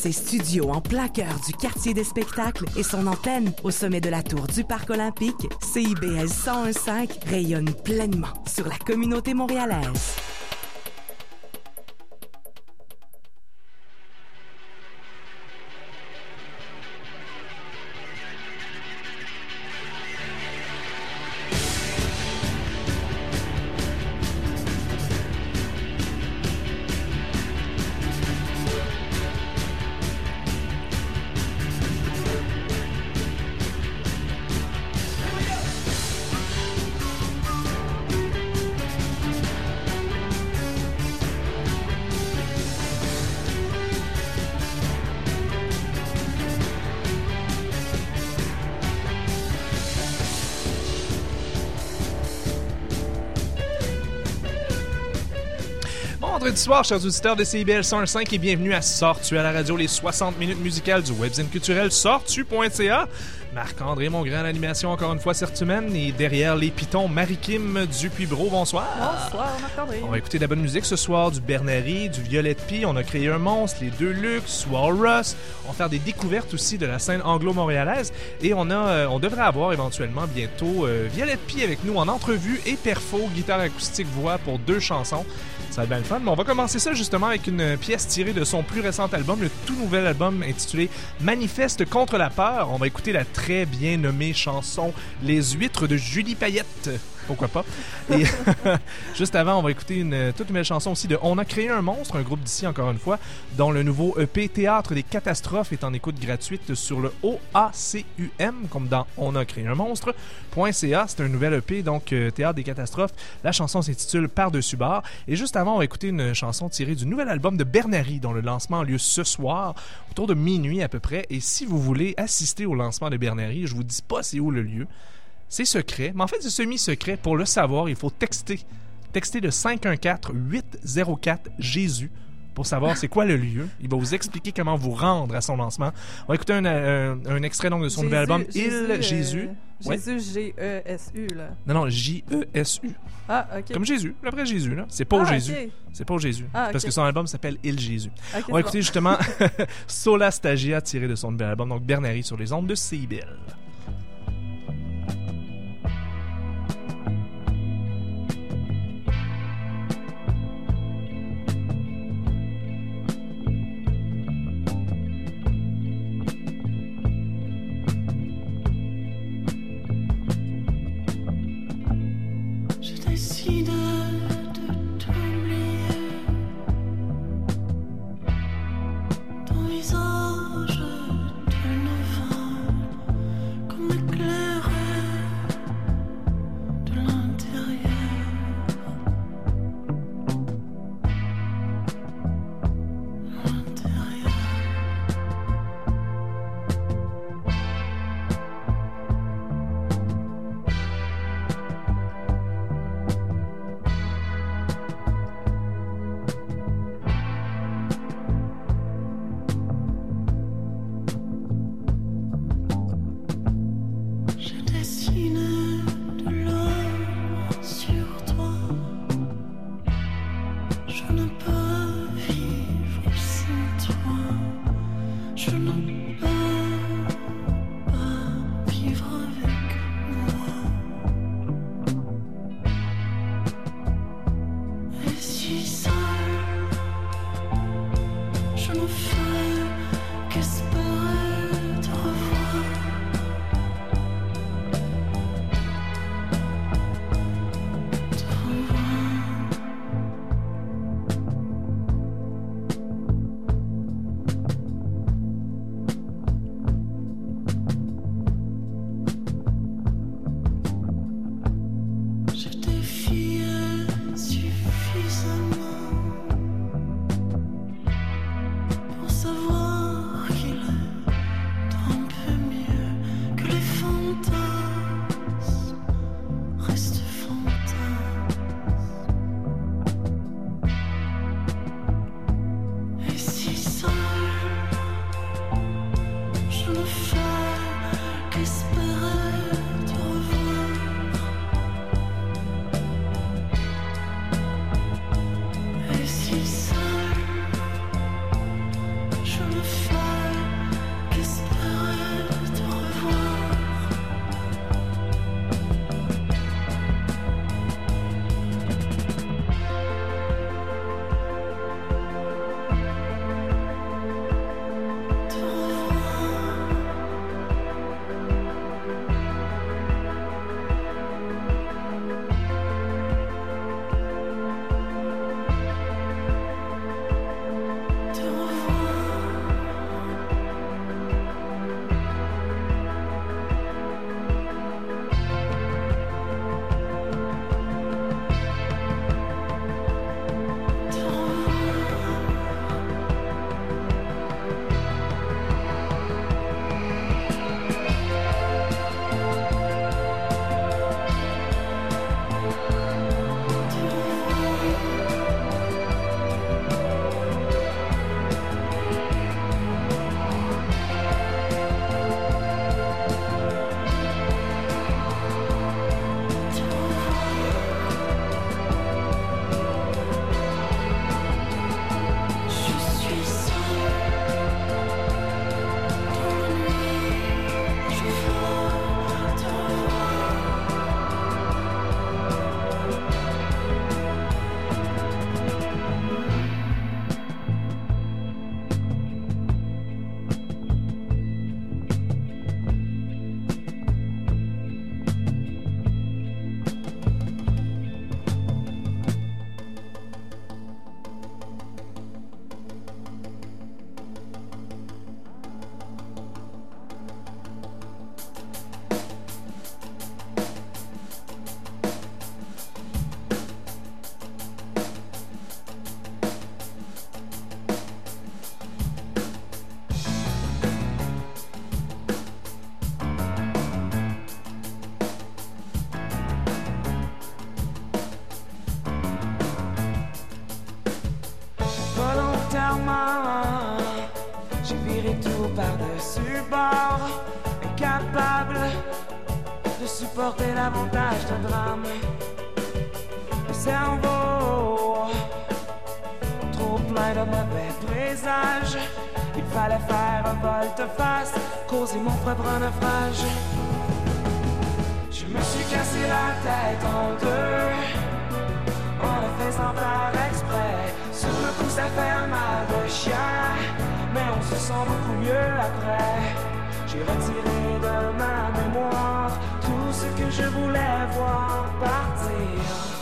Ses studios en plein cœur du quartier des spectacles et son antenne au sommet de la tour du Parc olympique, CIBL 101.5 rayonne pleinement sur la communauté montréalaise. Vendredi soir, chers auditeurs de CIBL 105 et bienvenue à Sortu à la radio, les 60 minutes musicales du webzine culturel sortu.ca. Marc-André Mongrain à l'animation encore une fois cette semaine et derrière les pitons, Marie-Kim Dupuis-Bro, bonsoir. Bonsoir Marc-André. On va écouter de la bonne musique ce soir, du Bernary, du Violette Pie, on a créé un monstre, les deux Lux, Walrus. On va faire des découvertes aussi de la scène anglo-montréalaise et on a, euh, on devrait avoir éventuellement bientôt euh, Violette Pie avec nous en entrevue et perfo, guitare acoustique voix pour deux chansons. Ça va être bien le fun. Mais on va commencer ça justement avec une pièce tirée de son plus récent album, le tout nouvel album intitulé Manifeste contre la peur. On va écouter la très bien nommée chanson Les huîtres de Julie Payette pourquoi pas. Et juste avant, on va écouter une toute nouvelle chanson aussi de On a créé un monstre, un groupe d'ici encore une fois, dont le nouveau EP Théâtre des catastrophes est en écoute gratuite sur le OACUM, comme dans On a créé un monstre.ca. C'est un nouvel EP, donc euh, Théâtre des catastrophes. La chanson s'intitule Par-dessus bar. Et juste avant, on va écouter une chanson tirée du nouvel album de Bernary, dont le lancement a lieu ce soir, autour de minuit à peu près. Et si vous voulez assister au lancement de Bernary, je vous dis pas c'est où le lieu. C'est secret, mais en fait, c'est semi-secret. Pour le savoir, il faut texter. Texter de 514-804-JÉSUS pour savoir c'est quoi le lieu. Il va vous expliquer comment vous rendre à son lancement. On va écouter un, un, extrait donc de son nouvel album Il Jésus. Jésus, G-E-S-U, là. Non, non, J-E-S-U. Ah, OK. Comme Jésus, le vrai Jésus, là. C'est pas au Jésus. C'est pas au Jésus. Ah, Parce que son album s'appelle Il Jésus. Okay, On va écouter justement Sola Stagia tiré de son nouvel album, donc Bernary sur les ondes de CIBL. En deux, en le faisant par exprès. Sur le coup, ça fait mal de chien, mais on se sent beaucoup mieux après. J'ai retiré de ma mémoire tout ce que je voulais voir partir.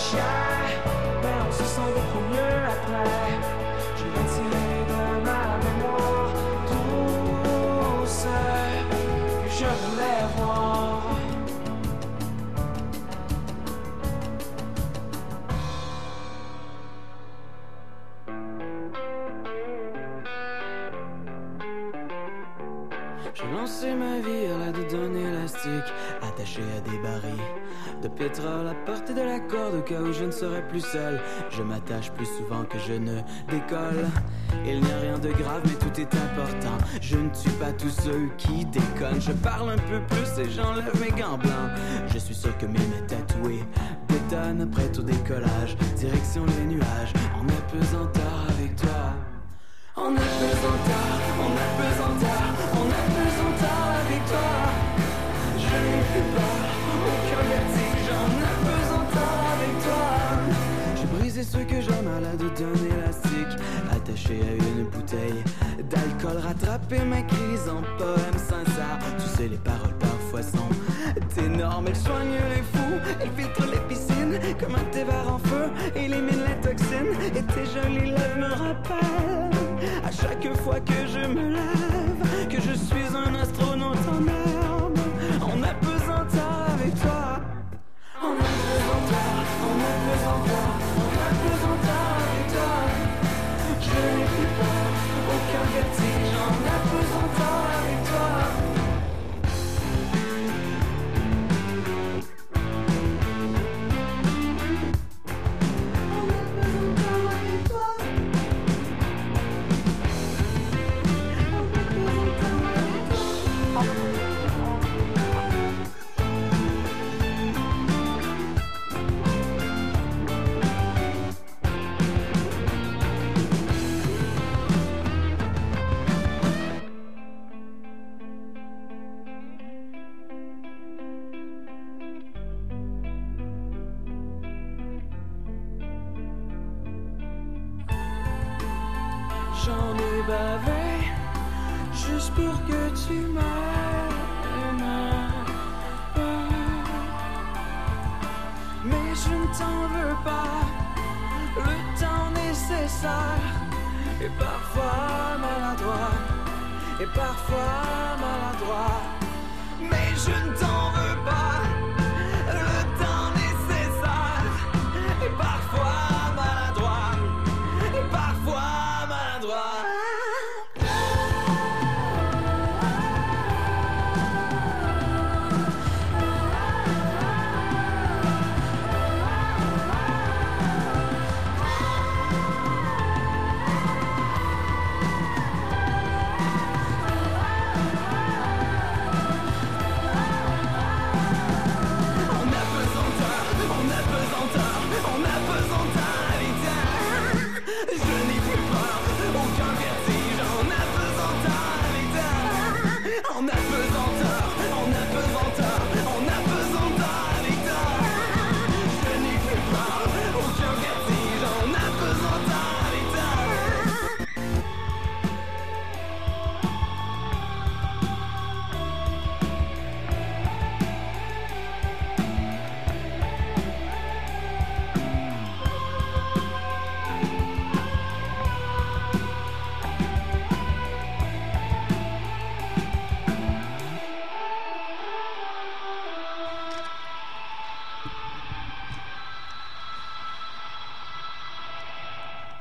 Mal de chien Mais on se sent pétrole à portée de la corde Au cas où je ne serai plus seul. Je m'attache plus souvent que je ne décolle. Il n'y a rien de grave mais tout est important. Je ne tue pas tous ceux qui déconnent Je parle un peu plus et j'enlève mes gants blancs. Je suis sûr que mes mains tatouées Détonnent prêtes au décollage. Direction les nuages En apesanteur avec toi. En apesanteur, en apesanteur, en apesanteur avec toi. Je n'ai plus peur, brisé ce que j'aime à la de d'un élastique, attaché à une bouteille d'alcool, rattrapé ma crise en poème sincère. Tu sais, les paroles parfois sont énormes, elles soignent les fous, elles filtrent les piscines comme un thé en feu, éliminent les toxines. Et tes jolies lèvres me rappellent à chaque fois que je me lève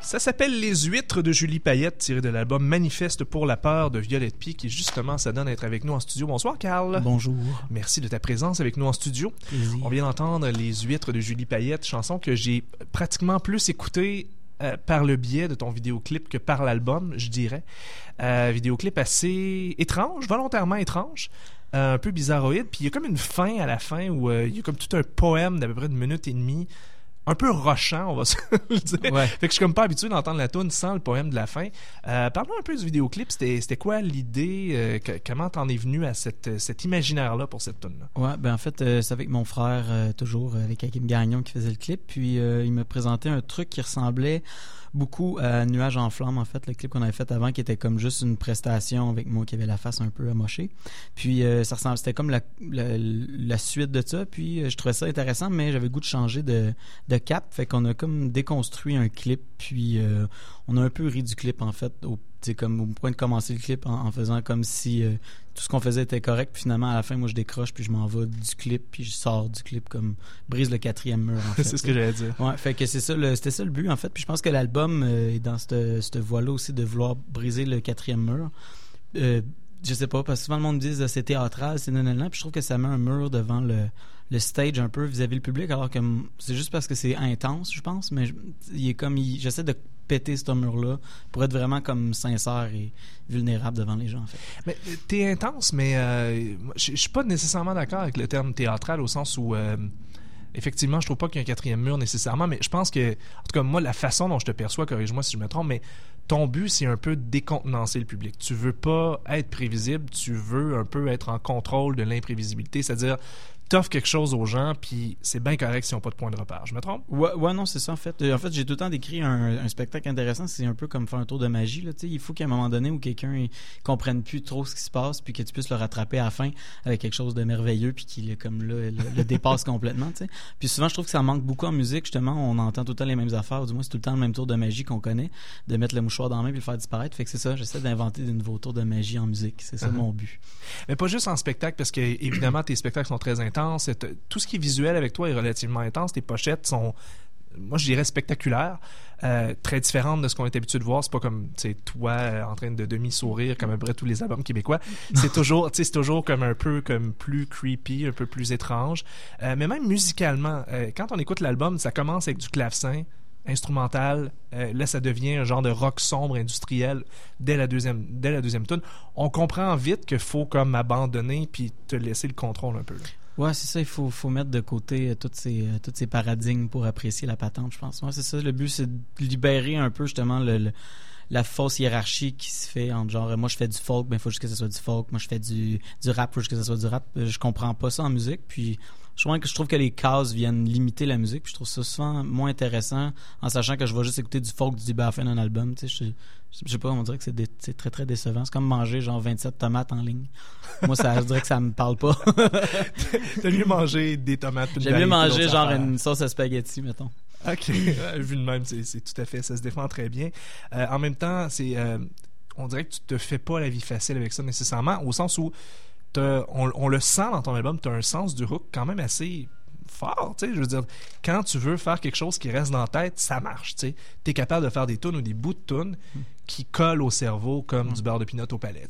Ça s'appelle Les Huîtres de Julie Payette, tiré de l'album Manifeste pour la peur de Violette Pie, qui justement ça donne d'être avec nous en studio. Bonsoir, Carl. Bonjour. Merci de ta présence avec nous en studio. Plaisir. On vient d'entendre Les Huîtres de Julie Payette, chanson que j'ai pratiquement plus écoutée euh, par le biais de ton vidéoclip que par l'album, je dirais. Euh, vidéoclip assez étrange, volontairement étrange. euh, un peu bizarroïde, puis il y a comme une fin à la fin où euh, il y a comme tout un poème d'à peu près une minute et demie, un peu rochant, on va se le dire. Ouais. Fait que je suis comme pas habitué d'entendre la tune sans le poème de la fin. Euh, Parle-nous un peu du vidéoclip. C'était c'était quoi l'idée? euh, que- comment t'en es venu à cette, cet imaginaire-là pour cette tune-là? Ouais, ben en fait, euh, c'est avec mon frère, euh, toujours, euh, avec Hakim Gagnon, qui faisait le clip. Puis euh, il me présentait un truc qui ressemblait beaucoup à Nuage en flamme, en fait, le clip qu'on avait fait avant, qui était comme juste une prestation avec moi qui avait la face un peu amochée. Puis euh, ça ressemble, c'était comme la, suite de ça. Puis euh, je trouvais ça intéressant, mais j'avais goût de changer de, cap. Fait qu'on a comme déconstruit un clip, puis euh, on a un peu ri du clip, en fait, au, sais, comme au point de commencer le clip en, en faisant comme si euh, tout ce qu'on faisait était correct. Puis finalement, à la fin, moi, je décroche, puis je m'en vais du clip, puis je sors du clip comme brise le quatrième mur, en fait. c'est ce que j'allais dire. Ouais, fait que c'est ça, le- c'était ça le but en fait. Puis je pense que l'album euh, est dans cette, cette voie-là aussi de vouloir briser le quatrième mur. Euh, je sais pas, parce que souvent le monde me dit euh, c'est théâtral, c'est nanana, puis je trouve que ça met un mur devant le, le stage un peu vis-à-vis le public, alors que c'est juste parce que c'est intense, je pense, mais je- il est comme, j'essaie de péter ce mur-là pour être vraiment comme sincère et vulnérable devant les gens en fait. Mais t'es intense, mais euh, je suis pas nécessairement d'accord avec le terme théâtral au sens où euh, effectivement, je trouve pas qu'il y a un quatrième mur nécessairement, mais je pense que, en tout cas, moi, la façon dont je te perçois, corrige-moi si je me trompe, mais ton but, c'est un peu décontenancer le public. Tu veux pas être prévisible, tu veux un peu être en contrôle de l'imprévisibilité, c'est-à-dire t'offres quelque chose aux gens, puis c'est bien correct s'ils n'ont pas de point de repère. Je me trompe? Ouais, ouais, non, c'est ça en fait. Euh, En fait, j'ai tout le temps décrit un, un spectacle intéressant. C'est un peu comme faire un tour de magie. Là, il faut qu'à un moment donné où quelqu'un comprenne plus trop ce qui se passe, puis que tu puisses le rattraper à la fin avec quelque chose de merveilleux, puis qu'il est comme là, le, le dépasse complètement. tu sais. Puis souvent, je trouve que ça manque beaucoup en musique. Justement, on entend tout le temps les mêmes affaires. ou Du moins, c'est tout le temps le même tour de magie qu'on connaît, de mettre le mouchoir dans la main puis le faire disparaître. Fait que c'est ça. J'essaie d'inventer de nouveaux tours de magie en musique. C'est ça Uh-huh. mon but. Mais pas juste en spectacle, parce que évidemment tes spectacles sont très intenses. Tout ce qui est visuel avec toi est relativement intense. Tes pochettes sont, moi je dirais spectaculaires, euh, très différentes de ce qu'on est habitué de voir. C'est pas comme tu sais toi euh, en train de demi sourire comme à peu près tous les albums québécois. C'est toujours, c'est toujours comme un peu comme plus creepy, un peu plus étrange. Euh, mais même musicalement, quand on écoute l'album, ça commence avec du clavecin instrumental. Là, ça devient un genre de rock sombre industriel dès la deuxième, dès la deuxième tune. On comprend vite qu'il faut comme abandonner puis te laisser le contrôle un peu. là. Ouais, c'est ça. Il faut, faut mettre de côté euh, toutes ces, euh, toutes ces paradigmes pour apprécier la patente, je pense. Ouais, c'est ça. Le but, c'est de libérer un peu, justement, le, la fausse hiérarchie qui se fait entre genre, moi, je fais du folk, ben, faut juste que ce soit du folk. Moi, je fais du, du rap, faut juste que ce soit du rap. Euh, Je comprends pas ça en musique. Puis, je trouve que, je trouve que les cases viennent limiter la musique. Puis, je trouve ça souvent moins intéressant en sachant que je vais juste écouter du folk, du à d'un album. Tu sais, je, je sais pas, on dirait que c'est dé- c'est très, très décevant. C'est comme manger, genre, 27 tomates en ligne. Moi, ça, je dirais que ça me parle pas. T'as mieux manger des tomates. J'aime mieux d'autres genre une sauce à spaghetti, mettons. Ok, Ouais, vu de même, c'est c'est tout à fait, ça se défend très bien. Euh, en même temps, c'est, euh, on dirait que tu te fais pas la vie facile avec ça nécessairement, au sens où on, le sent dans ton album, tu as un sens du hook quand même assez fort, tu je veux quand tu veux faire quelque chose qui reste dans la tête, ça marche, tu. T'es capable de faire des tunes ou des bouts de tunes qui collent au cerveau comme du beurre de pinot au palais.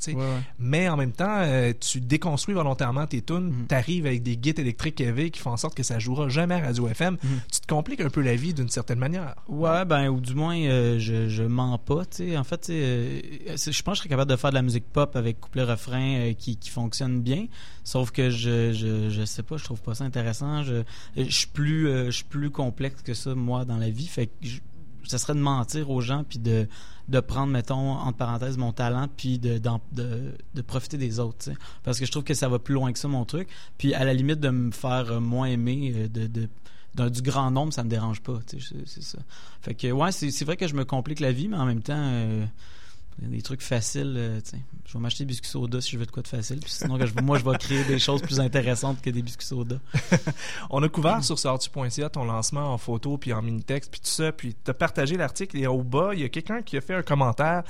Mais en même temps, euh, tu déconstruis volontairement tes tunes, Mhm. t'arrives avec des guides électriques élevés qui font en sorte que ça jouera jamais à Radio FM. Mhm. Tu te compliques un peu la vie d'une certaine manière. Ouais, ben, ou du moins, euh, je, je mens pas, tu sais. En fait, euh, je pense que je serais capable de faire de la musique pop avec couplet-refrain euh, qui, qui fonctionne bien. Sauf que je, je, je sais pas, je trouve pas ça intéressant. Je, je suis plus, je suis plus complexe que ça, moi, dans la vie. Fait que je- ça serait de mentir aux gens puis de, de prendre, mettons, entre parenthèses, mon talent puis de, de, profiter des autres. Parce que je trouve que ça va plus loin que ça, mon truc. Puis à la limite de me faire euh, moins aimer euh, de, de, d'un- du grand nombre, ça me dérange pas, c'est. Fait que, ouais, c'est, vrai que je me complique la vie, mais en même temps, euh, des trucs faciles, euh, tu. Je vais m'acheter des biscuits soda si je veux de quoi de facile. Puis sinon, moi, je vais créer des choses plus intéressantes que des biscuits soda. On a couvert sur sortu.ca ton lancement en photo puis en mini-texte puis tout ça, puis t'as partagé l'article et au bas, il y a quelqu'un qui a fait un commentaire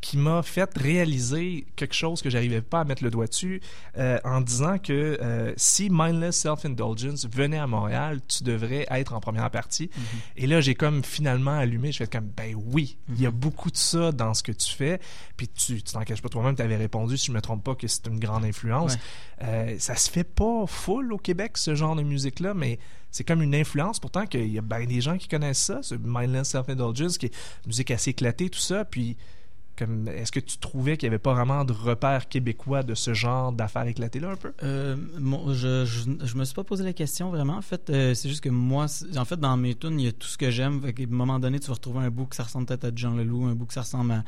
qui m'a fait réaliser quelque chose que j'arrivais pas à mettre le doigt dessus euh, en disant que euh, si Mindless Self-Indulgence venait à Montréal, tu devrais être en première partie. Et là, j'ai comme finalement allumé, je fais comme, ben oui, il y a beaucoup de ça dans ce que tu fais. Puis tu tu t'en caches pas toi-même, tu avais répondu, si je me trompe pas, que c'est une grande influence. Ouais. Euh, ça se fait pas full au Québec, ce genre de musique-là, mais c'est comme une influence. Pourtant, qu'il y a ben des gens qui connaissent ça, ce Mindless Self-Indulgence, qui est une musique assez éclatée, tout ça. Puis, est-ce que tu trouvais qu'il n'y avait pas vraiment de repères québécois de ce genre d'affaires éclatées-là un peu? Euh, je, me suis pas posé la question vraiment. En fait, euh, c'est juste que moi, en fait, dans mes tunes, il y a tout ce que j'aime. Qu'à un moment donné, tu vas retrouver un bout que ça ressemble peut-être à Jean Leloup, un bout que ça ressemble à,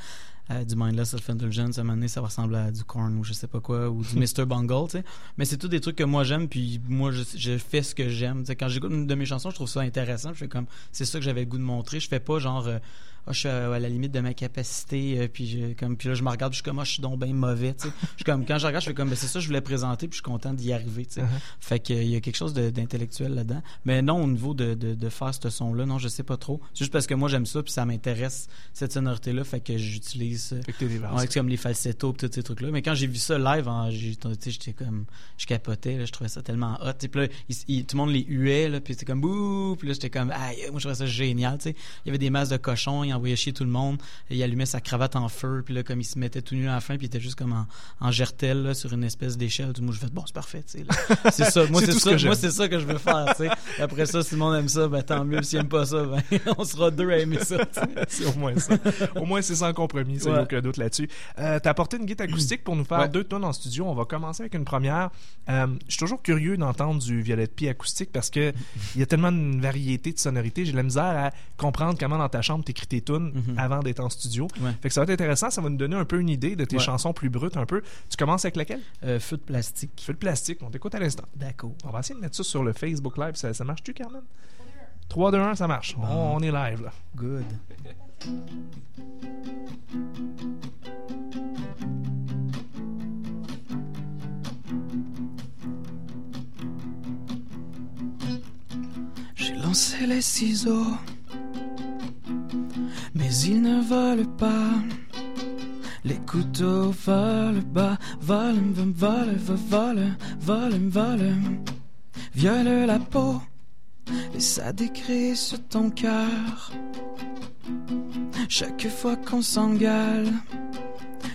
à du Mindless Self-Indulgence. À un moment donné, ça va ressembler à du Korn ou je sais pas quoi, ou du Mr. Bungle, tu sais. Mais c'est tous des trucs que moi j'aime, puis moi, je, je fais ce que j'aime. Quand j'écoute une de mes chansons, je trouve ça intéressant. Je fais comme, c'est ça que j'avais le goût de montrer. Je fais pas genre, euh, Ah, je suis à, à la limite de ma capacité, euh, puis, je, comme, puis là, je me regarde, puis je suis comme, ah, je suis donc bien mauvais, tu sais. Je suis comme, quand je regarde, je fais comme, ben, c'est ça que je voulais présenter, puis je suis content d'y arriver, tu sais. Fait qu'il y a quelque chose d'intellectuel là-dedans. Mais non, au niveau de, de, de faire ce son-là, non, je sais pas trop. C'est juste parce que moi, j'aime ça, puis ça m'intéresse, cette sonorité-là, fait que j'utilise. Ouais, comme les falsettos tous ces trucs-là. Mais quand j'ai vu ça live, sais, j'étais comme, je capotais, là, je trouvais ça tellement hot. Puis là, il- il- tout le monde les huait, là, puis c'était comme bouh, puis là j'étais comme, aïe, moi je trouvais ça génial, tu sais. Il y avait des masses de cochons, il envoyait chier tout le monde, et il allumait sa cravate en feu, puis là comme il se mettait tout nu à la fin, puis il était juste comme en, en gertel là, sur une espèce d'échelle. Moi je fais bon, c'est parfait, tu sais. là. C'est ça, moi C'est ça, que moi c'est ça que je veux faire, tu sais. Après ça, si le monde aime ça, ben tant mieux. S'il aime pas ça, ben on sera deux à aimer ça. c'est au moins ça. Au moins, c'est sans compromis, ça, Ouais. aucun doute là-dessus. Euh, T'as apporté une guitare acoustique pour nous faire Ouais. deux tonnes en studio. On va commencer avec une première. Euh, je suis toujours curieux d'entendre du Violette Pie acoustique parce que il y a tellement une variété de sonorités. J'ai de la misère à comprendre comment dans ta chambre t'écris tes tunes Mhm. avant d'être en studio. Ouais. Fait que ça va être intéressant. Ça va nous donner un peu une idée de tes chansons plus brutes un peu. Tu commences avec laquelle? Euh, feu de plastique. Feu de plastique. On t'écoute à l'instant. D'accord. On va essayer de mettre ça sur le Facebook Live. Ça, ça marche-tu, Carmen? 3, 2, 1, ça marche. Bon. On, on est live, là. Good. J'ai lancé les ciseaux, mais ils ne volent pas. Les couteaux volent bas, volent, volent, volent, volent, volent, violent la peau, et ça décrit sur ton cœur. Chaque fois qu'on s'engale,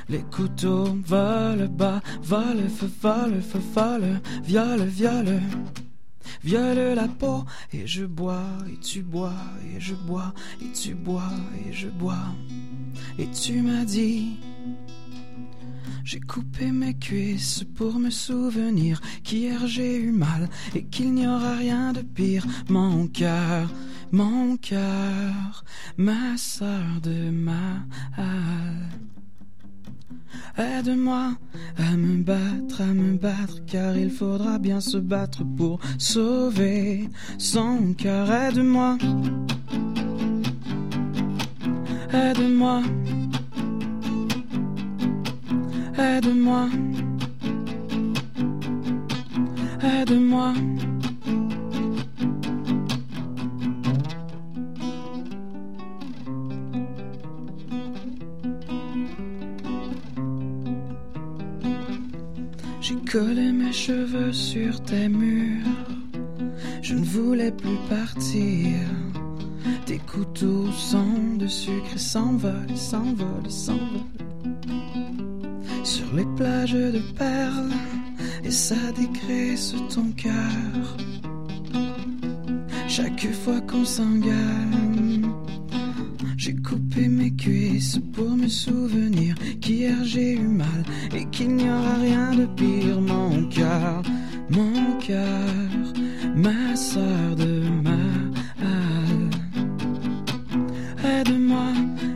les couteaux volent bas, volent, volent, volent, violent, violent viole la peau. Et je bois et tu bois et je bois et tu bois et je bois. Et tu m'as dit j'ai coupé mes cuisses pour me souvenir qu'hier j'ai eu mal et qu'il n'y aura rien de pire mon cœur mon cœur ma sœur de ma Aide-moi à me battre, à me battre, car il faudra bien se battre pour sauver son cœur. Aide-moi, aide-moi, aide-moi, aide-moi. Collé mes cheveux sur tes murs. Je ne voulais plus partir. Tes couteaux sont de sucre s'envolent, s'envolent, s'envolent. Sur les plages de perles, et ça dégraisse ton cœur. Chaque fois qu'on s'engage, coupé mes cuisses pour me souvenir qu'hier j'ai eu mal et qu'il n'y aura rien de pire. Mon cœur, mon cœur, ma sœur de ma Aide-moi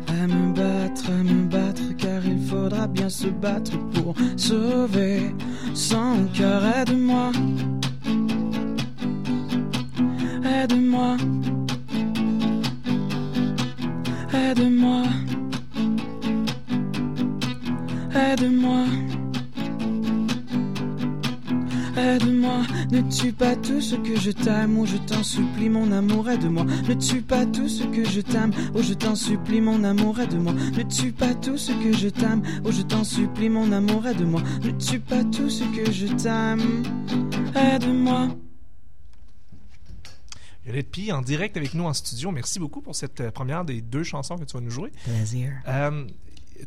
à me battre, à me battre, car il faudra bien se battre pour sauver son cœur. Aide-moi. Aide-moi, tue pas tout ce que je t'aime, oh je t'en supplie mon amour, aide-moi. Ne tue pas tout ce que je t'aime, oh je t'en supplie mon amour, aide-moi. Ne tue pas tout ce que je t'aime, oh je t'en supplie mon amour, aide-moi. Ne tue pas tout ce que je t'aime, aide-moi. Violette P, en direct avec nous en studio. Merci beaucoup pour cette euh, première des deux chansons que tu vas nous jouer. Plaisir. Euh,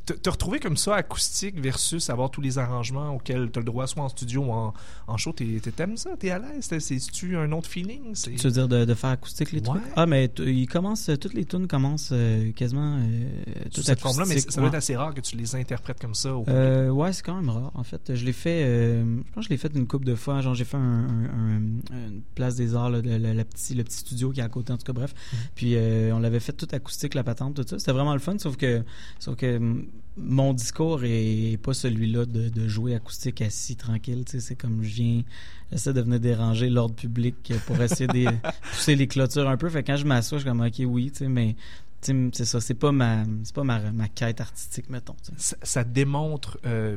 te, te retrouver comme ça, acoustique, versus avoir tous les arrangements auxquels tu as le droit, soit en studio ou en, en show, t'aimes ça? T'es à l'aise? C'est-tu un autre feeling? Tu veux dire de, de faire acoustique les trucs? Ah, mais ils commencent, euh, toutes les tunes commencent euh, quasiment euh, toutes cette forme-là, mais ça doit être assez rare que tu les interprètes comme ça. au Euh, ouais, c'est quand même rare. En fait, je l'ai fait. je pense que je l'ai fait une couple de fois. Genre, j'ai fait un, un- un- une place des arts, là, le, le- le petit, le petit studio qui est à côté. En tout cas, bref. Mhm. Puis euh, on l'avait fait tout acoustique, la patente, tout ça. C'était vraiment le fun. Sauf que, sauf que mm, mon discours est pas celui-là de, de jouer acoustique assis tranquille. Tu sais, c'est comme je viens, j'essaie de venir déranger l'ordre public pour essayer de pousser les clôtures un peu. Fait que quand je m'assois, je suis comme ok, oui, mais c'est ça. C'est pas ma, c'est pas ma, ma quête artistique, mettons. ça démontre euh,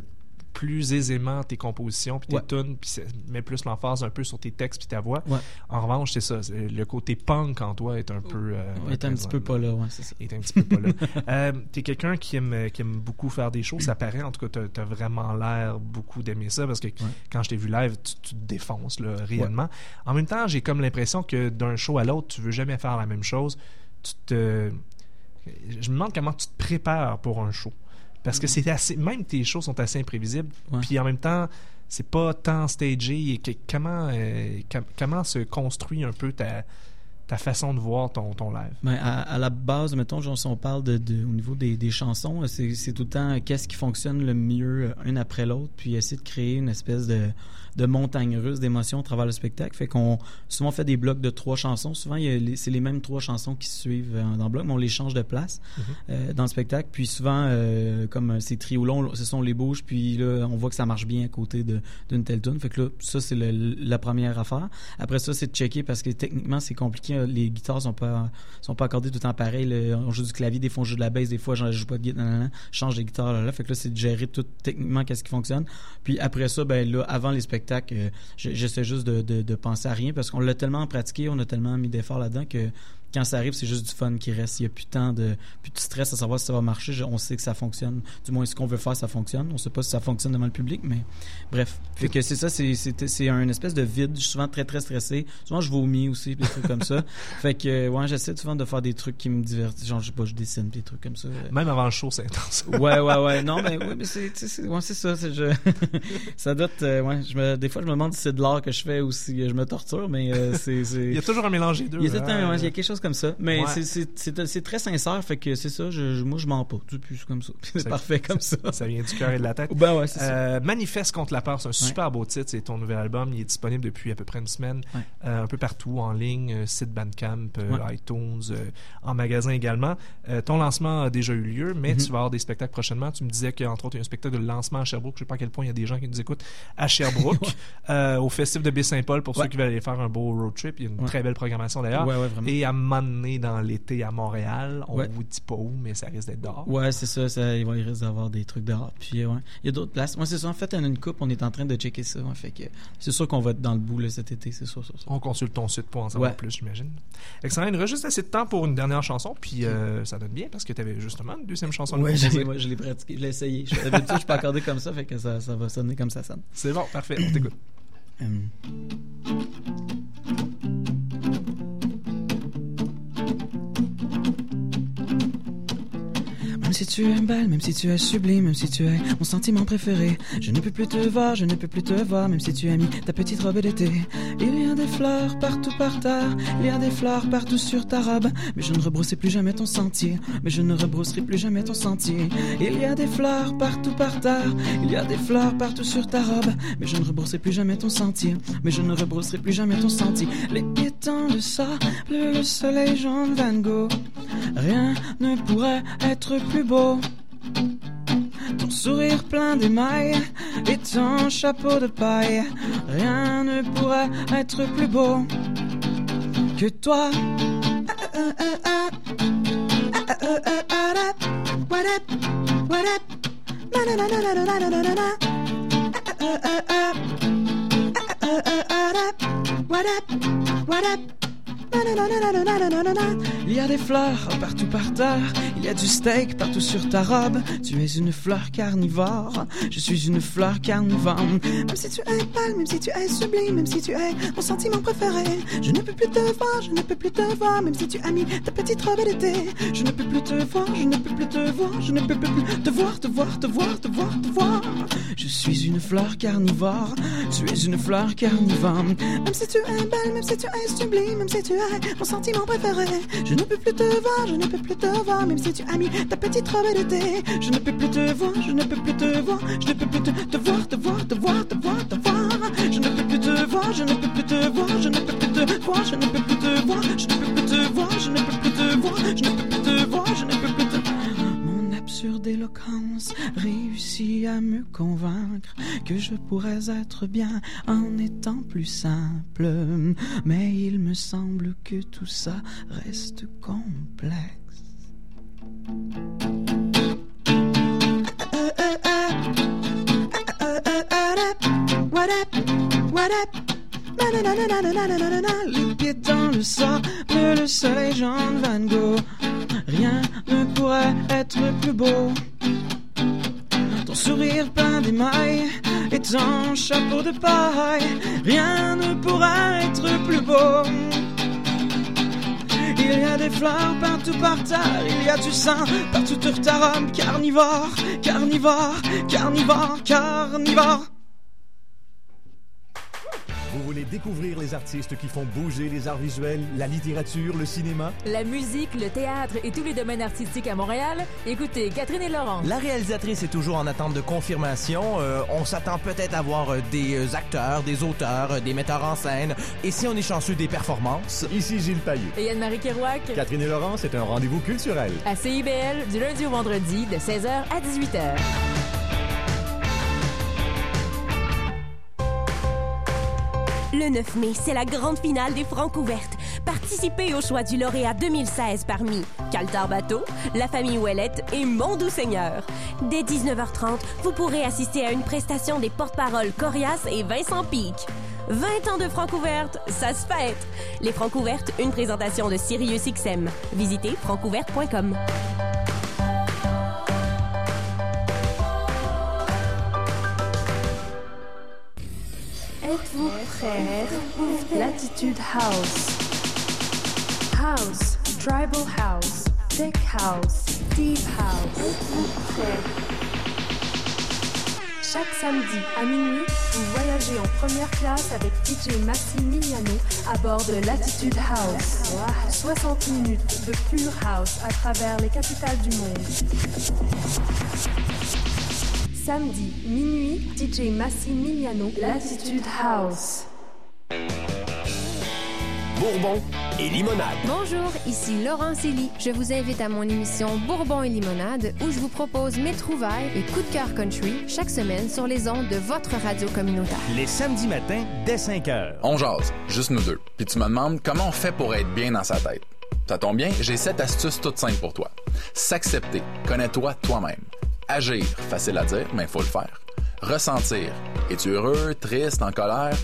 plus aisément tes compositions puis tes Ouais. tunes puis ça met plus l'emphase un peu sur tes textes puis ta voix. Ouais. En revanche, c'est ça, le côté punk en toi est un peu euh, est un petit peu pas là, ouais, c'est ça. est un petit peu pas là. Euh, t'es quelqu'un qui aime qui aime beaucoup faire des shows, ça paraît en tout cas t'as, t'as vraiment l'air beaucoup d'aimer ça parce que quand je t'ai vu live, tu, tu te défonces là, réellement. En même temps, j'ai comme l'impression que d'un show à l'autre, tu veux jamais faire la même chose. Tu te je me demande comment tu te prépares pour un show. Parce que c'est assez. Même tes shows sont assez imprévisibles. Mm. Puis en même temps, c'est pas tant stagé. Et que- comment, euh, com- comment se construit un peu ta, ta façon de voir ton, ton live? Ben, à, à la base, mettons, genre, si on parle de, de- au niveau des, des chansons, c'est c'est tout le temps qu'est-ce qui fonctionne le mieux euh, un après l'autre, puis essayer de créer une espèce de, de montagne russe d'émotions à travers le spectacle. Fait qu'on souvent on fait des blocs de trois chansons. Souvent, il y a les- c'est les mêmes trois chansons qui se suivent euh, dans le bloc, mais on les change de place Mhm. euh, dans le spectacle. Puis souvent, euh, comme ces trios longs, ce sont les bouges, puis là, on voit que ça marche bien à côté de- d'une telle tune. Fait que là, ça, c'est le- la première affaire. Après ça, c'est de checker parce que techniquement, c'est compliqué. Euh, Les guitares sont pas sont pas accordées tout le temps pareil. On joue du clavier, des fois on joue de la basse, des fois je joue pas de guitare, change de guitare là. Fait que là, c'est de gérer tout techniquement qu'est-ce qui fonctionne. Puis après ça, ben là, avant les spectacles, euh, je- j'essaie juste de, de, de penser à rien parce qu'on l'a tellement pratiqué, on a tellement mis d'efforts là-dedans que quand ça arrive, c'est juste du fun qui reste. Il n'y a plus tant de, plus de stress à savoir si ça va marcher. Je- on sait que ça fonctionne. Du moins, ce qu'on veut faire, ça fonctionne. On sait pas si ça fonctionne devant le public, mais bref. Fait que c'est ça, c'est, un espèce de vide. Je suis souvent très, très stressé. Souvent, je vomis aussi, des trucs comme ça. Fait que, ouais, j'essaie souvent de faire des trucs qui me divertissent. Genre, je sais pas, je dessine, des trucs comme ça. Même avant le show, c'est intense. Ouais, ouais, ouais. Non, mais, ouais, mais c'est, ouais, ça. Je, ça doit être, euh, ouais, je me, des fois, je me demande si c'est de l'art que je fais ou si je me torture, mais euh, c'est, Il y a toujours un mélange des deux. il y a, tout le temps, ouais, il y a quelque chose comme ça. Mais Ouais. c'est- très sincère, fait que c'est ça. Je, moi, je mens pas. Tout plus comme ça. C'est parfait comme ça. Ça vient du cœur et de la tête. Ben ouais, ça. Euh, Manifeste contre la peur, c'est un super beau titre. C'est ton nouvel album. Il est disponible depuis à peu près une semaine, Ouais. euh, un peu partout en ligne, euh, site Bandcamp, iTunes, euh, en magasin également. Ton lancement a déjà eu lieu, mais Mhm. tu vas avoir des spectacles prochainement. Tu me disais qu'entre autres, il y a un spectacle de lancement à Sherbrooke. Je sais pas à quel point il y a des gens qui nous écoutent à Sherbrooke, au Festival de Baie-Saint-Paul pour ceux qui veulent aller faire un beau road trip. Il y a une très belle programmation d'ailleurs. Et à m'emmener dans l'été à Montréal. On Ouais. vous dit pas où, mais ça risque d'être dehors. Ouais, c'est ça, ça. Il va- il risque d'avoir des trucs dehors. Puis, euh, ouais. Il y a d'autres places. Moi, c'est ça. En fait, on a une coupe. On est en train de checker ça. fait que c'est sûr qu'on va être dans le bout là, cet été. C'est sûr, sûr, sûr. On consulte ton site pour en savoir Ouais. plus, j'imagine. Excellent. Il nous reste juste assez de temps pour une dernière chanson, puis euh, ça donne bien parce que tu avais justement une deuxième chanson. nous Ouais, je, l'ai pratiqué. Je l'ai essayé. D'habitude, je suis pas accordé comme ça. Fait que ça, ça va sonner comme ça sonne. C'est bon, parfait. On t'écoute. Hum. Si tu es belle, même si tu es sublime, même si tu es mon sentiment préféré, je ne peux plus te voir, je ne peux plus te voir, même si tu as mis ta petite robe d'été. Il y a des fleurs partout par terre, il y a des fleurs partout sur ta robe, mais je ne rebrousserai plus jamais ton sentier, mais je ne rebrousserai plus jamais ton sentier. Il y a des fleurs partout par terre, il y a des fleurs partout sur ta robe, mais je ne rebrousserai plus jamais ton sentier, mais je ne rebrousserai plus jamais ton sentier. Les étangs de ça, le soleil jaune Van Gogh, rien ne pourrait être plus Ton sourire plein d'émail et ton chapeau de paille, rien ne pourrait être plus beau que toi. What up? What? Il y a des fleurs partout par terre, il y a du steak partout sur ta robe. Tu es une fleur carnivore, je suis une fleur carnivore. Même si tu es pâle, même si tu es sublime, même si tu es mon sentiment préféré, je ne peux plus te voir, je ne peux plus te voir, même si tu as mis ta petite robe d'été. Je ne peux plus te voir, je ne peux plus te voir, je ne peux plus te voir, te voir, te voir, te voir, te voir. Je suis une fleur carnivore, tu es une fleur carnivore. Même si tu es belle, même si tu es sublime, même si tu mon sentiment préféré, je ne peux plus te voir, je ne peux plus te voir, même si tu as mis ta petite robe. Je ne peux plus te voir, je ne peux plus te voir, je ne peux plus te, te voir, te voir, te voir, te voir, te voir. Je ne peux plus te voir, je ne peux plus te voir, je ne peux plus te voir, je ne peux plus te voir, je ne peux plus te voir, je ne peux plus te voir, je ne peux plus mon absurde éloquence réussit à me convaincre que je pourrais être bien en étant plus simple. Mais il me semble que tout ça reste complexe. Les pieds dans le sable, le soleil Jean Van Gogh. Rien ne pourrait être plus beau. Ton sourire plein d'émail et ton chapeau de paille. Rien ne pourrait être plus beau. Il y a des fleurs partout par terre, il y a du sang partout sur ta robe. Carnivore, carnivore, carnivore, carnivore. Vous voulez découvrir les artistes qui font bouger les arts visuels, la littérature, le cinéma? La musique, le théâtre et tous les domaines artistiques à Montréal, écoutez Catherine et Laurent. La réalisatrice est toujours en attente de confirmation. Euh, on s'attend peut-être à voir euh, des euh, acteurs, des auteurs, des metteurs en scène. Et si on est chanceux, des performances? Ici Gilles Payet. Et Anne-Marie Kerouac. Catherine et Laurent, c'est un rendez-vous culturel. À CIBL, du lundi au vendredi, de 16h à 18h. Le 9 mai, c'est la grande finale des Francs ouvertes. Participez au choix du lauréat 2016 parmi Caltar Bateau, La Famille Ouellette et Mon Doux Seigneur. Dès 19h30, vous pourrez assister à une prestation des porte-paroles Corias et Vincent Pic. 20 ans de Francs ouvertes, ça se fête! Les Francs ouvertes, une présentation de Sirius XM. Visitez francouverte.com. Prêts L'attitude house. House, tribal house, tech house, deep house. Chaque samedi à minuit, vous voyagez en première classe avec DJ Massimiliano à bord de l'Attitude House. 60 minutes de pure house à travers les capitales du monde. Samedi, minuit, DJ Massimiliano, l'Attitude House. Bourbon et limonade. Bonjour, ici Laurent Célie. Je vous invite à mon émission Bourbon et limonade où je vous propose mes trouvailles et coups de cœur country chaque semaine sur les ondes de votre radio communautaire. Les samedis matins dès 5 heures. On jase, juste nous deux. Puis tu me demandes comment on fait pour être bien dans sa tête. Ça tombe bien, j'ai sept astuces toutes simples pour toi. S'accepter, connais-toi toi-même. Agir, facile à dire, mais il faut le faire. Ressentir, es-tu heureux, triste, en colère?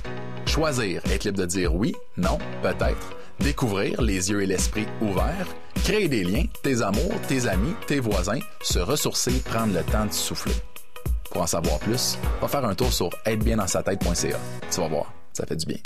Choisir, être libre de dire oui, non, peut-être. Découvrir, les yeux et l'esprit ouverts. Créer des liens, tes amours, tes amis, tes voisins. Se ressourcer, prendre le temps de souffler. Pour en savoir plus, va faire un tour sur êtebien-dans-sa-tête.ca. Tu vas voir, ça fait du bien.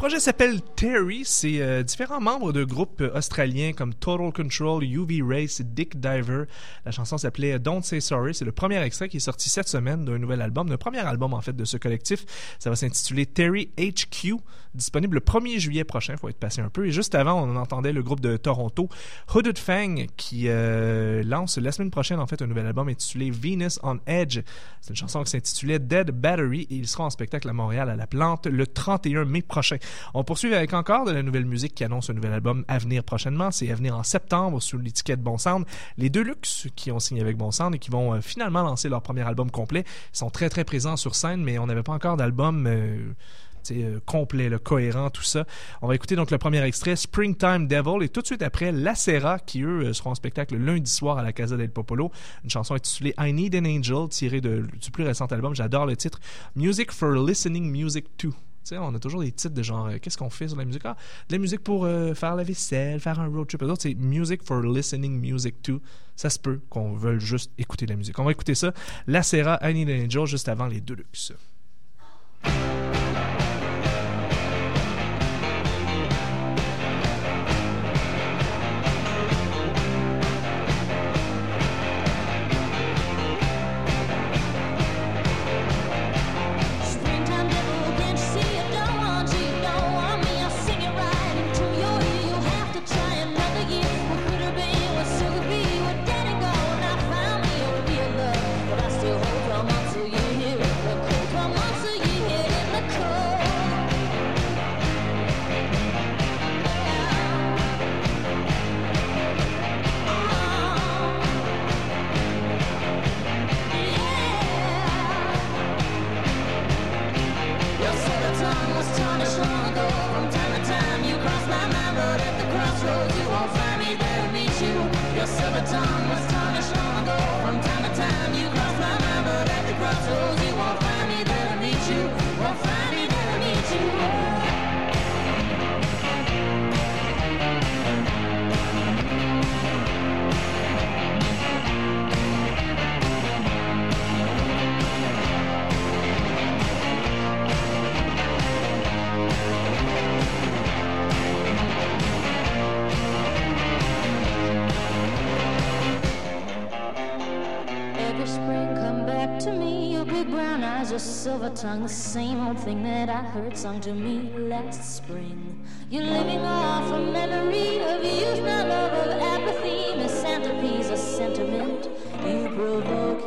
Projet s'appelle Terry. C'est euh, différents membres de groupes euh, australiens comme Total Control, UV Race, Dick Diver. La chanson s'appelait Don't Say Sorry. C'est le premier extrait qui est sorti cette semaine d'un nouvel album, le premier album en fait de ce collectif. Ça va s'intituler Terry HQ, disponible le 1er juillet prochain. Faut être patient un peu. Et juste avant, on entendait le groupe de Toronto, Hooded Fang, qui euh, lance la semaine prochaine en fait un nouvel album intitulé Venus on Edge. C'est une chanson qui s'intitulait Dead Battery et il sera en spectacle à Montréal à la Plante le 31 mai prochain. On poursuit avec encore de la nouvelle musique qui annonce un nouvel album à venir prochainement. C'est à venir en septembre sous l'étiquette Bon Sound. Les deux luxe qui ont signé avec Bon Sound et qui vont euh, finalement lancer leur premier album complet sont très très présents sur scène, mais on n'avait pas encore d'album. Euh, euh, complet, le cohérent, tout ça. On va écouter donc le premier extrait, Springtime Devil, et tout de suite après, Lacera, qui eux seront en spectacle lundi soir à la Casa del Popolo. Une chanson intitulée I Need an Angel, tirée du plus récent album, j'adore le titre, Music for Listening Music 2. On a toujours des titres de genre euh, qu'est-ce qu'on fait sur la musique? Ah, de la musique pour euh, faire la vaisselle, faire un road trip. D'autres, c'est music for listening, music to. Ça se peut qu'on veuille juste écouter de la musique. On va écouter ça. La Serra, Annie Angel, juste avant les Deluxe. silver tongue, the same old thing that I heard sung to me last spring. You're living off a memory of youth, not love, of apathy, misanthropy's a sentiment you provoke.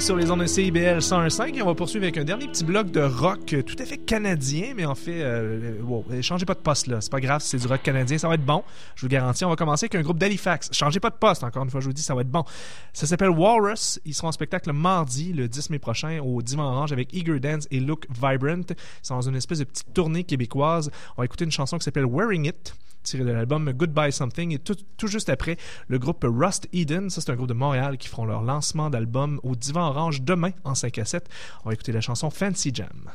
Sur les ondes de CIBL 101.5 et on va poursuivre avec un dernier petit bloc de rock euh, tout à fait canadien, mais en fait, euh, wow, euh, changez pas de poste là, c'est pas grave, c'est du rock canadien, ça va être bon, je vous garantis. On va commencer avec un groupe d'Halifax. Changez pas de poste, encore une fois, je vous dis, ça va être bon. Ça s'appelle Walrus. Ils seront en spectacle mardi, le 10 mai prochain, au Divan Orange avec Eager Dance et Look Vibrant. Sont dans une espèce de petite tournée québécoise. On va écouter une chanson qui s'appelle Wearing It tiré de l'album Goodbye Something et tout, tout juste après le groupe Rust Eden, ça c'est un groupe de Montréal qui feront leur lancement d'album au Divan Orange demain en 5 à 7. On va écouter la chanson Fancy Jam.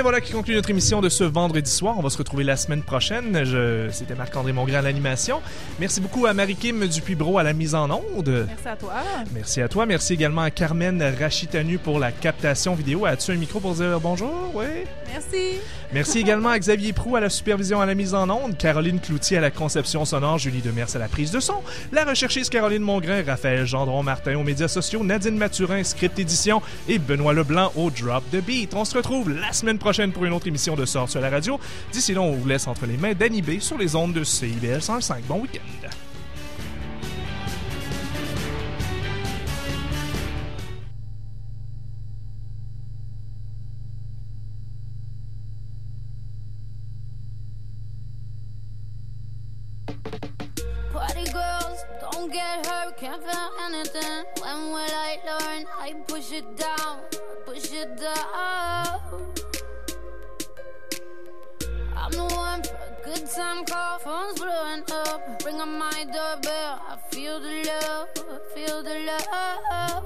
Bien voilà qui conclut notre émission de ce vendredi soir. On va se retrouver la semaine prochaine. Je... C'était Marc-André Mongrain à l'animation. Merci beaucoup à Marie-Kim Dupuis-Bro à la mise en onde. Merci à toi. Merci à toi. Merci également à Carmen Rachitanu pour la captation vidéo. As-tu un micro pour dire bonjour? Oui. Merci. Également à Xavier Prou à la supervision à la mise en onde, Caroline Cloutier à la conception sonore, Julie Demers à la prise de son, la recherchiste Caroline Mongrain, Raphaël Gendron Martin aux médias sociaux, Nadine Mathurin, script édition et Benoît Leblanc au Drop the Beat. On se retrouve la semaine prochaine pour une autre émission de Sort sur la radio. D'ici là, on vous laisse entre les mains d'Annie B sur les ondes de CIBL 105. Bon week-end. Anything. When I learn? I push it down, push it down. I'm the one for a good time call, phone's blowing up. Ring on my doorbell, I feel the love, feel the love.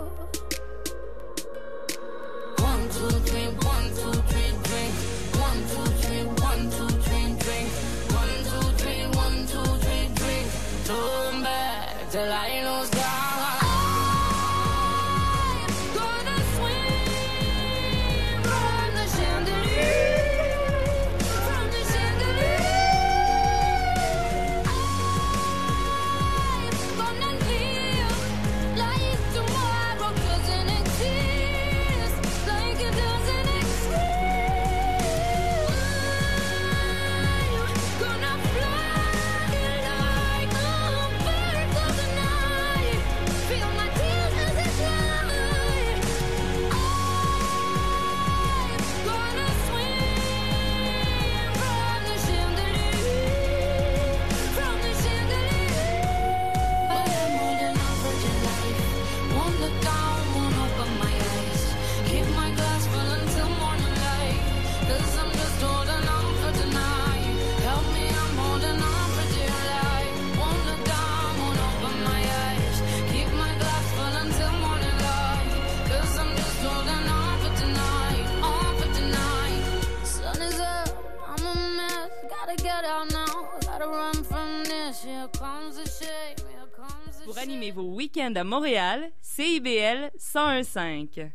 Animer vos week-ends à Montréal, CIBL 1015.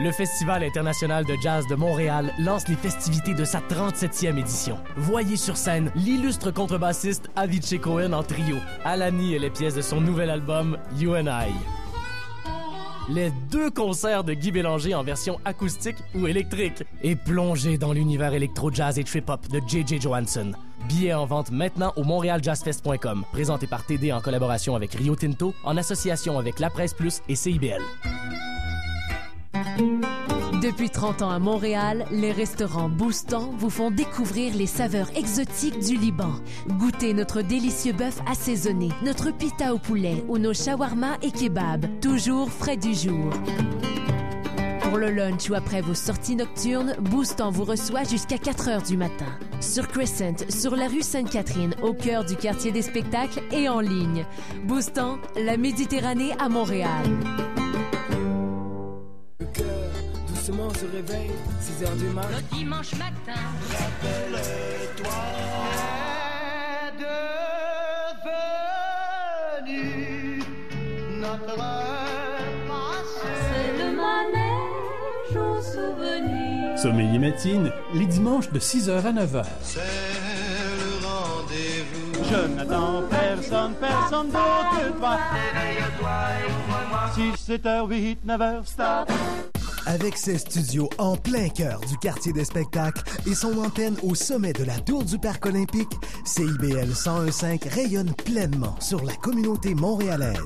Le Festival international de jazz de Montréal lance les festivités de sa 37e édition. Voyez sur scène l'illustre contrebassiste Avicii Cohen en trio, Alani et les pièces de son nouvel album You and I. Les deux concerts de Guy Bélanger en version acoustique ou électrique et plongez dans l'univers électro-jazz et trip-hop de J.J. Johansson. Billets en vente maintenant au montrealjazzfest.com, présenté par TD en collaboration avec Rio Tinto, en association avec La Presse Plus et CIBL. Depuis 30 ans à Montréal, les restaurants Boostan vous font découvrir les saveurs exotiques du Liban. Goûtez notre délicieux bœuf assaisonné, notre pita au poulet ou nos shawarma et kebabs, toujours frais du jour. Pour le lunch ou après vos sorties nocturnes, Boostan vous reçoit jusqu'à 4 heures du matin. Sur Crescent, sur la rue Sainte-Catherine, au cœur du quartier des spectacles et en ligne. Boostan, la Méditerranée à Montréal. Doucement se réveille, 6 heures du matin. Le dimanche matin. Rappelle-toi devenu notre Sommeil et matine, les dimanches de 6h à 9h. C'est le rendez-vous. Je n'attends personne, personne d'autre que toi. Réveille-toi et ouvre-moi. 6, 7 h 8, 9 h stop. Avec ses studios en plein cœur du quartier des spectacles et son antenne au sommet de la tour du Parc olympique, CIBL 1015 rayonne pleinement sur la communauté montréalaise.